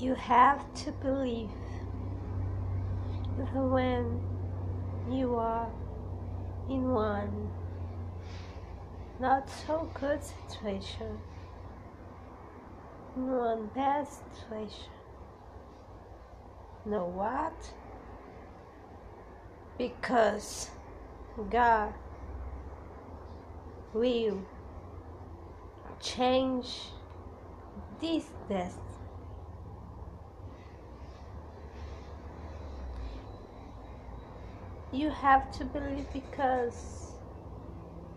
You have to believe that when you are in one not so good situation, in one bad situation, know what? Because God will change this destiny. You have to believe because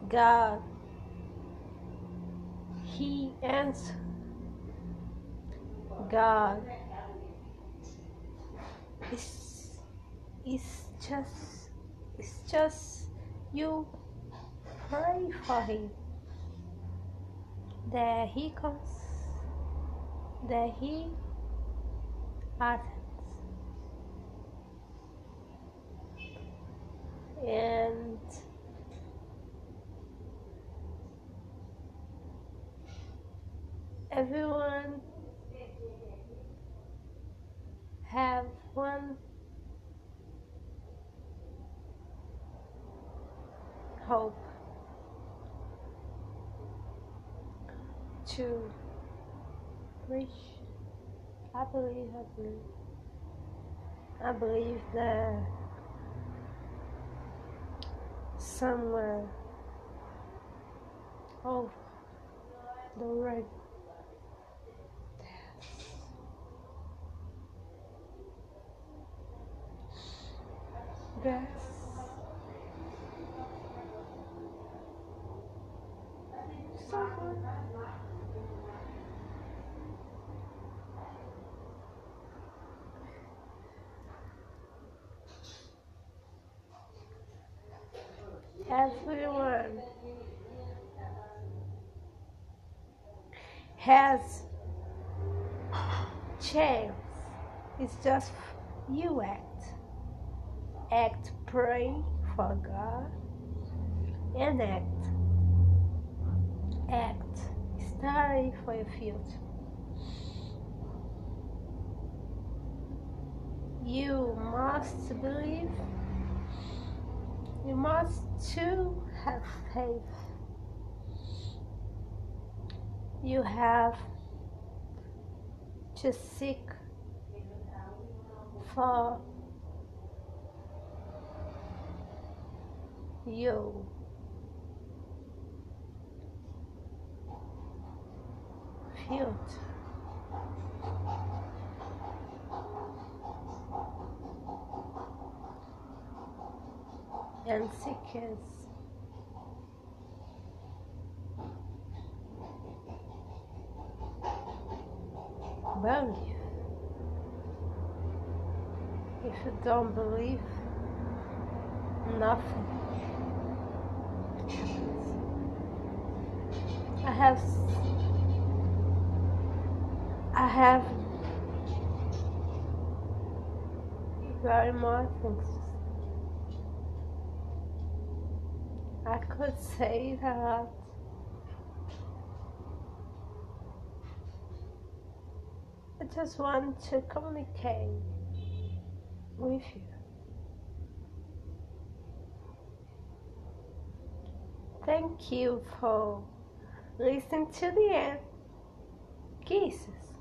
God, He answered. God is is just it's just you pray for him. That he comes that he attends and everyone have one hope to reach. I believe, I believe, I believe that somewhere over the right Someone. Everyone has chance. It's just you act act pray for God and act. Act. Study for your future. You must believe. You must too have faith. You have to seek for you feel it. and seekers believe if you don't believe nothing I have I have very more things. I could say that I just want to communicate with you. Thank you for listening to the end. Kisses.